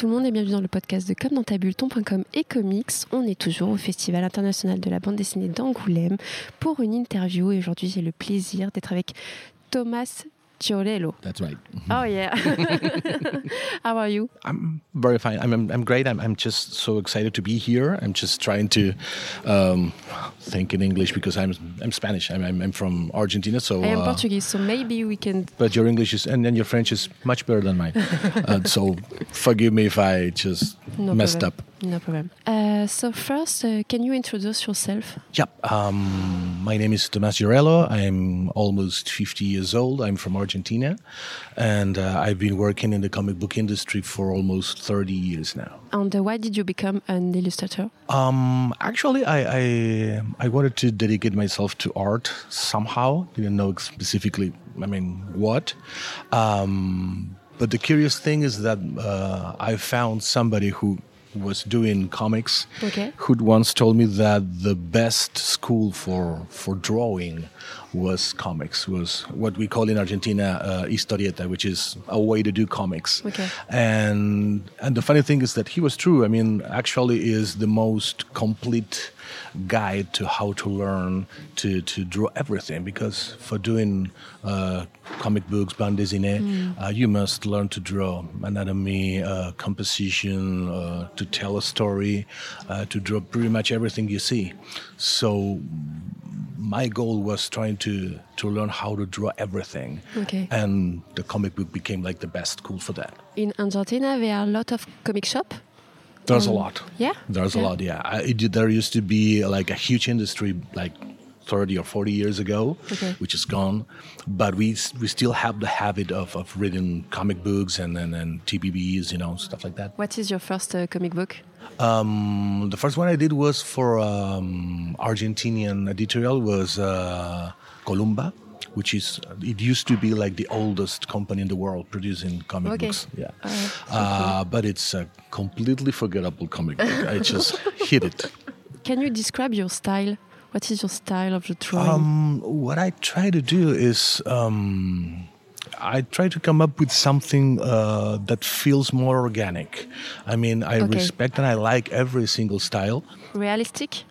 Tout le monde et bienvenue dans le podcast de Comme dans ta et comics. On est toujours au Festival international de la bande dessinée d'Angoulême pour une interview et aujourd'hui j'ai le plaisir d'être avec Thomas Giorello. That's right. Oh yeah. How are you? I'm very fine. I'm, I'm, I'm great. I'm, I'm just so excited to be here. I'm just trying to um, think in English because I'm I'm Spanish. I'm, I'm, I'm from Argentina, so. I am uh, Portuguese, so maybe we can. But your English is and then your French is much better than mine. uh, so forgive me if I just No messed problem. up. No problem. Uh, so first, uh, can you introduce yourself? Yep. Um, my name is Tomás Giorello. I'm almost 50 years old. I'm from Argentina, and uh, I've been working in the comic book industry for almost 30 years now. And uh, why did you become an illustrator? Um, actually, I, I I wanted to dedicate myself to art somehow. Didn't know specifically. I mean, what? Um, but the curious thing is that uh, I found somebody who was doing comics Okay. who'd once told me that the best school for for drawing was comics was what we call in Argentina uh, historieta which is a way to do comics Okay. and and the funny thing is that he was true i mean actually is the most complete guide to how to learn to, to draw everything because for doing uh, comic books bande dessinée uh, you must learn to draw anatomy uh, composition uh, to tell a story uh, to draw pretty much everything you see so my goal was trying to to learn how to draw everything Okay. and the comic book became like the best school for that In Argentina, there are a lot of comic shop. There's a Um, lot yeah? there's Yeah. a lot yeah I, it, there used to be like a huge industry like 30 or 40 years ago Okay. which is gone but we we still have the habit of, of reading comic books and, and, and tbbs you know stuff like that What is your first uh, comic book? um, the first one i did was for um, argentinian editorial was uh, columba which is it used to be like the oldest company in the world producing comic Okay. books yeah Alright, so uh, but it's a completely forgettable comic book i just hit it Can you describe your style? What is your style of the drawing? Um, what I try to do is um, I try to come up with something uh, that feels more organic. I mean, I Okay. respect and I like every single style. Realistic?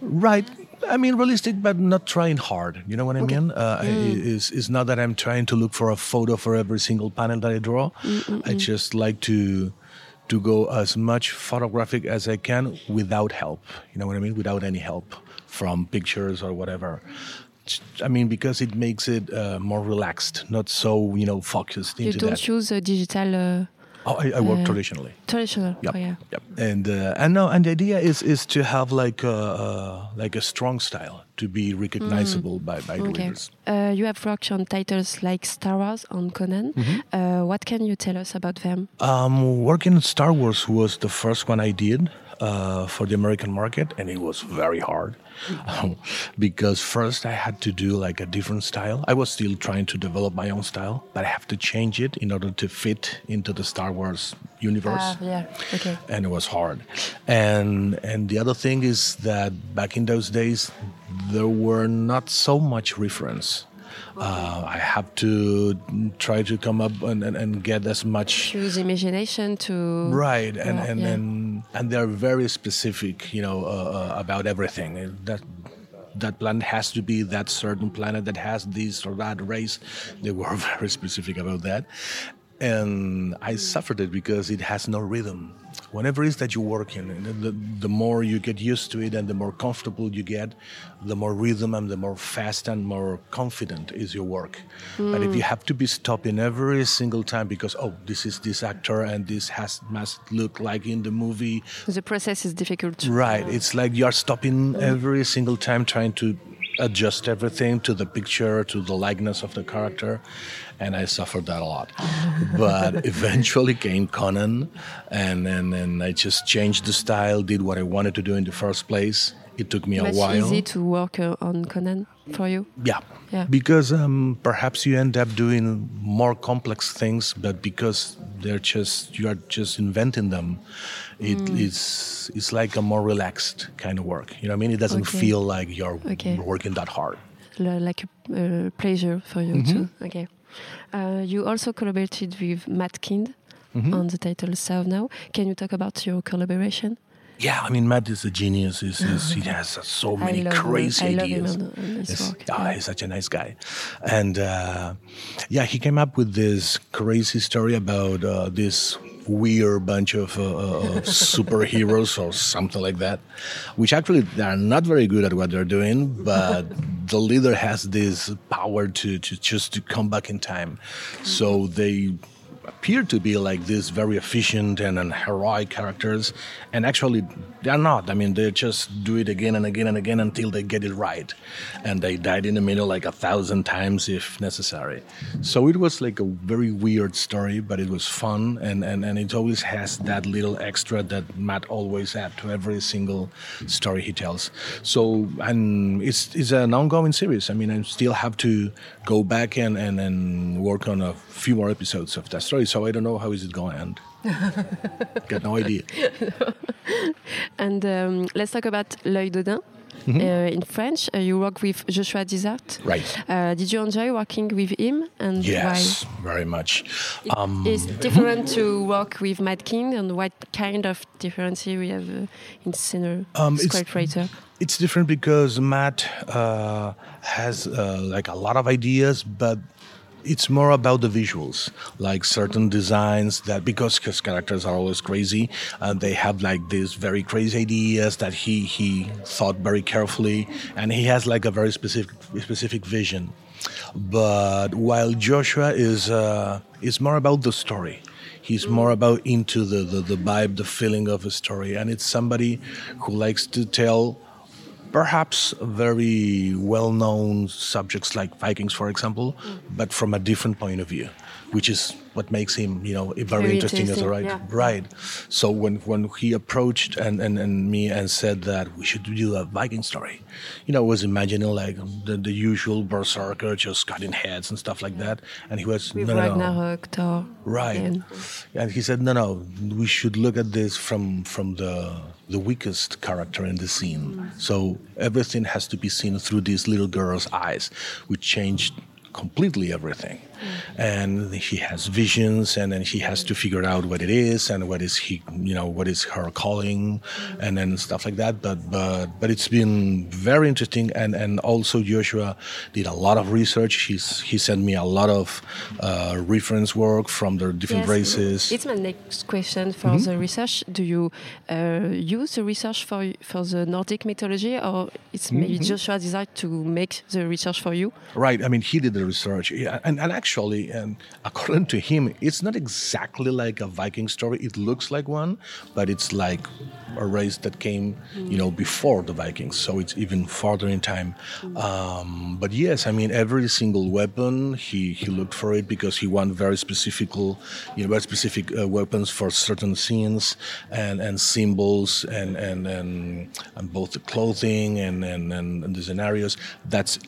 Right. I mean, realistic, but not trying hard. You know what I Okay. mean? Uh, I- Is is not that I'm trying to look for a photo for every single panel that I draw. I just like to to go as much photographic as I can without help. You know what I mean? Without any help from pictures or whatever. I mean, because it makes it uh, more relaxed, not so you know focused You into don't that. use uh, digital uh, Oh, I, I work uh, traditionally. traditional. Yep. Oh, yeah. Yep. And uh, and no, and the idea is is to have like a uh, like a strong style to be recognizable by by the Mm. Okay. readers. Uh, you have worked on titles like Star Wars and Conan. Mm-hmm. Uh, what can you tell us about them? Um, working on Star Wars was the first one I did uh, for the American market, and it was very hard because first I had to do like a different style. I was still trying to develop my own style, but I have to change it in order to fit into the Star Wars universe. Ah, yeah. Okay. and it was hard. And and the other thing is that back in those days, there were not so much reference. Uh, I have to try to come up and, and, and get as much Use imagination to. right, and Yeah, and, yeah. and and they're very specific, you know, uh, uh, about everything. That that planet has to be that certain planet that has this or that race. They were very specific about that, and I suffered it because it has no rhythm. Whenever it is that you work in, the, the, more you get used to it and the more comfortable you get, the more rhythm and the more fast and more confident is your work. But if hmm. you have to be stopping every single time because oh, this is this actor and this has must look like in the movie, The process is difficult. right? It's like you are stopping hmm. every single time trying to adjust everything to the picture, to the likeness of the character, and I suffered that a lot. but eventually came Conan, and, and and I just changed the style, did what I wanted to do in the first place. It took me a Much while. easy to work uh, on Conan for you. Yeah. Yeah. Because um, perhaps you end up doing more complex things, but because they're just you are just inventing them, it Mm. is it's like a more relaxed kind of work. You know what I mean? It doesn't Okay. feel like you're Okay. working that hard. L- like a uh, pleasure for you Mm-hmm. too. Okay. Uh, you also collaborated with Matt Kindt Mm-hmm. on the title South Now. Can you talk about your collaboration? Yeah, I mean, Matt is a genius. He's, he's, he has so many crazy ideas. love him on, on Yes. work. Ah, he's such a nice guy. And uh, yeah, he came up with this crazy story about uh, this weird bunch of, uh, uh, of superheroes or something like that, which actually they are not very good at what they're doing, but the leader has this power to, to just to come back in time. So they appear to be like these very efficient and, and heroic characters, and actually they're not. I mean, they just do it again and again and again until they get it right, and they died in the middle like a thousand times if necessary. So it was like a very weird story, but it was fun, and, and, and it always has that little extra that Matt always add to every single story he tells. So and it's it's an ongoing series. I mean, I still have to go back and, and, and work on a few more episodes of that story. So I don't know how is it going to end. Got no idea. And um, let's talk about L'œil d'Odin. Mm-hmm. Uh, in French, uh, you work with Joshua Dysart. Right. Uh, did you enjoy working with him and Yes, very much. why? It is different to work with Matt Kindt and what kind of difference we have uh, in scenario Um, it's- scriptwriter? It's different because Matt uh, has uh, like a lot of ideas, but it's more about the visuals, like certain designs that because his characters are always crazy, uh, they have like these very crazy ideas that he he thought very carefully, and he has like a very specific specific vision. But while Joshua is uh, is more about the story. He's more about into the, the, the vibe, the feeling of a story, and it's somebody who likes to tell perhaps very well-known subjects like Vikings, for example, but from a different point of view, which is what makes him, you know, very, Very interesting as a writer. yeah. Right. So when when he approached and, and, and me and said that we should do a Viking story, you know, I was imagining like the, the usual berserker just cutting heads and stuff like that, and he was With no, no, no. Right. and- And he said, no, no, we should look at this from from the the weakest character in the scene. Mm. So everything has to be seen through this little girl's eyes, which changed completely everything. And he has visions, and then he has to figure out what it is and what is he, you know, what is her calling, and then stuff like that. But but but it's been very interesting, and and also Joshua did a lot of research. He's he sent me a lot of uh, reference work from the different Yes, races. It's my next question for Mm-hmm. the research. Do you uh, use the research for for the Nordic mythology, or it's maybe Mm-hmm. Joshua decided to make the research for you? Right. I mean, he did the research, yeah, and, and actually, and according to him, it's not exactly like a Viking story. It looks like one, but it's like a race that came, you know, before the Vikings, so it's even farther in time. Um, but yes, I mean, every single weapon he he looked for it because he wanted very specific, you know, very specific uh, weapons for certain scenes and and symbols and and and, and both the clothing and and, and, and the scenarios. That's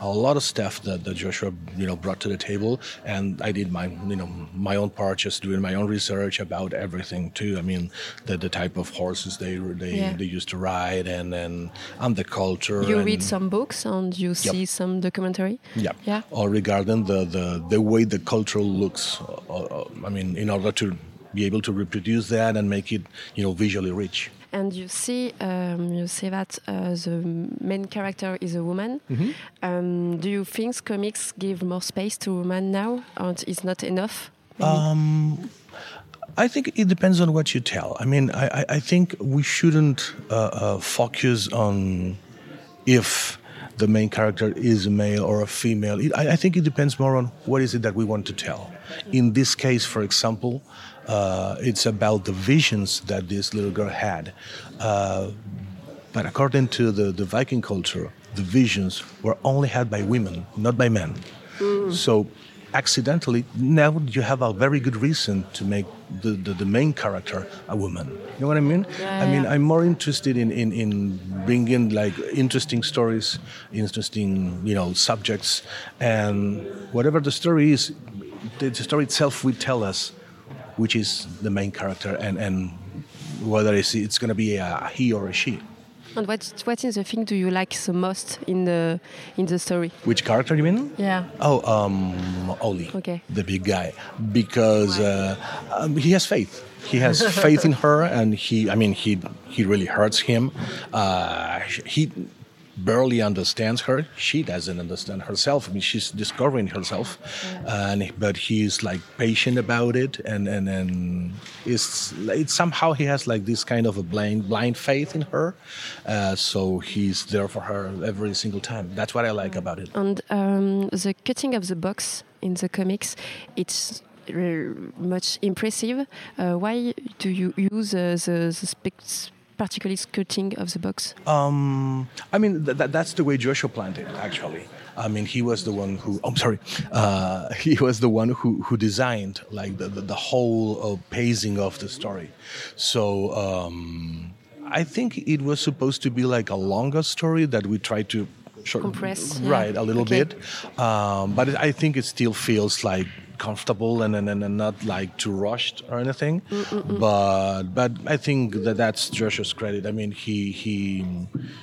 a lot of stuff that, that Joshua you know brought to the table, and I did my you know my own part, just doing my own research about everything too. I mean, the the type of horses they they, Yeah. they used to ride, and and and the culture. You read some books and you see some documentary. yeah. Yeah. Or regarding the, the, the way the culture looks. Uh, uh, I mean, in order to be able to reproduce that and make it, you know, visually rich. And you see, um, you say that uh, the main character is a woman. Mm-hmm. Um, do you think comics give more space to women now, and it's not enough? I think it depends on what you tell. I mean, I, I, I think we shouldn't uh, uh, focus on if the main character is a male or a female. It, I, I think it depends more on what is it that we want to tell. In this case, for example, uh, it's about the visions that this little girl had. Uh, but according to the, the Viking culture, the visions were only had by women, not by men. So accidentally, now you have a very good reason to make the, the, the main character a woman. You know what I mean? Yeah, I mean, yeah. I'm more interested in, in, in bringing like interesting stories, interesting, you know, subjects, and whatever the story is, the, the story itself will tell us which is the main character and, and whether it's, it's going to be a he or a she. And what what is the thing do you like the most in the in the story? Which character you mean? Yeah. Oh, um, Oli, Okay. the big guy, because uh, um, he has faith. He has faith in her, and he. I mean, he he really hurts him. Uh, he barely understands her. She doesn't understand herself. I mean, she's discovering herself, and but he's like patient about it, and and and it's, it's somehow he has like this kind of a blind blind faith in her. Uh, so he's there for her every single time. That's what I like about it. And um, the cutting of the box in the comics, it's uh, much impressive. Uh, why do you use uh, the, the spec- particularly cutting of the box? Um, I mean, th- th- that's the way Joshua planned it, actually. I mean, he was the one who, I'm sorry, uh, he was the one who, who designed like the, the, the whole uh, pacing of the story. So, um, I think it was supposed to be like a longer story that we tried to short, Compress, yeah. right, a little Okay. bit. Um, but I think it still feels like comfortable and, and, and not like too rushed or anything. But but I think that that's Joshua's credit. I mean, he he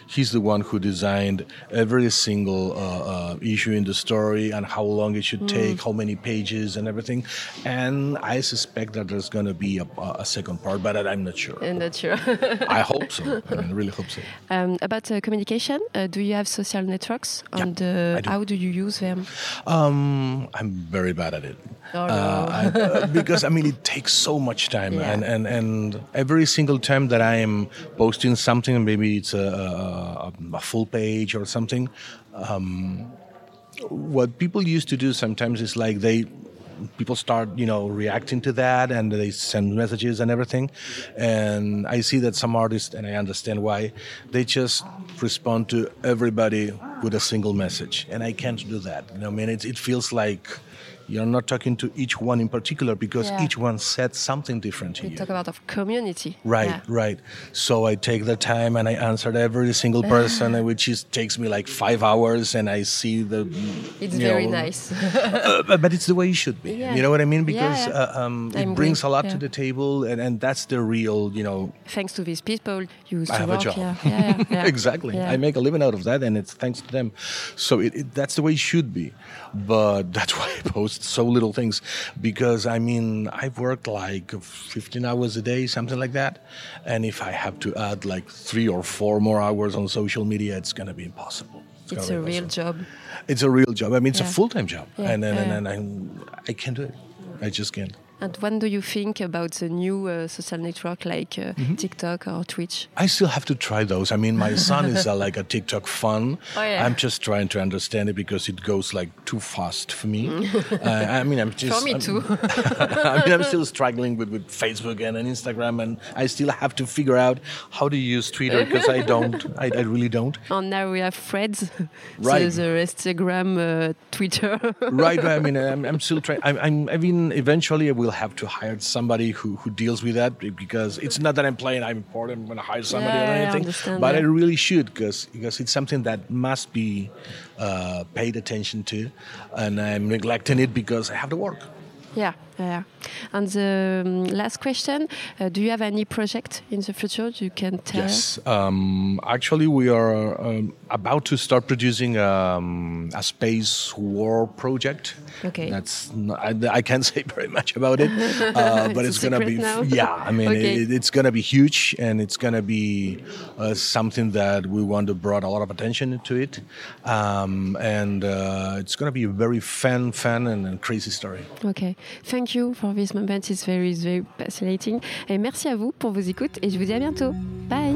he's the one who designed every single uh, uh, issue in the story and how long it should take, how many pages and everything. And I suspect that there's going to be a, a second part, but I'm not sure. I'm not sure. I hope so. I mean, really hope so. um, about uh, communication, uh, do you have social networks? Yeah, and uh, do. how do you use them? Um, I'm very bad at it. Oh, no. Uh, I- uh, because I mean, it takes so much time, Yeah. and, and and every single time that I am posting something, maybe it's a, a, a full page or something. Um, what people used to do sometimes is like they people start you know reacting to that and they send messages and everything and i see that some artists and i understand why they just respond to everybody with a single message and i can't do that you know i mean it, it feels like you're not talking to each one in particular because Yeah. each one said something different to We you talk about of community. Right, Yeah. right. So I take the time and I answer every single person, which is takes me like five hours, and I see the. It's very know, nice. uh, but- it's the way it should be. Yeah. You know what I mean? Because. Uh, um, it brings agree. a lot to the table, and, and that's the real, you know. Thanks to these people, you used I have work. a job. Yeah, exactly. I make a living out of that, and it's thanks to them. So it, it, that's the way it should be. But that's why I post so little things, because I mean I've worked like 15 hours a day, something like that, and if I have to add like three or four more hours on social media, it's gonna be impossible. It's gonna a real job. It's a real job. I mean, it's Yeah. a full time job, Yeah, and and, and, and I, I can't do it. I just can't. And what do you think about the new uh, social network like uh, Mm-hmm. TikTok or Twitch? I still have to try those. I mean, my son is uh, like a TikTok fan. Oh, yeah. I'm just trying to understand it because it goes like too fast for me. uh, I mean, I'm just For me I'm- too. I mean, I'm still struggling with, with Facebook and, and Instagram, and I still have to figure out how to use Twitter because I don't. I, I really don't. and now we have Threads, Right. the, the Instagram, uh, Twitter. right, right. I mean, I'm, I'm still trying. I'm, I'm, I mean, eventually I will have to hire somebody who, who deals with that because it's not that I'm playing. I'm important. I'm going to hire somebody Yeah, or I anything. understand, but I really should because because it's something that must be uh, paid attention to, and I'm neglecting it because I have to work. Yeah, yeah. And the um, last question: uh, Do you have any project in the future you can tell? Yes. Um, actually, we are um, about to start producing um, a space war project. Okay. That's not, I, I can't say very much about it, uh, but It's it's, gonna be now? yeah. I mean, Okay. it, it's gonna be huge, and it's gonna be uh, something that we want to brought a lot of attention to it, um, and uh, it's gonna be a very fun, fun, and, and crazy story. Ok. Thank you for this moment. It's very, very fascinating. Et merci à vous pour vos écoutes et je vous dis à bientôt. Bye.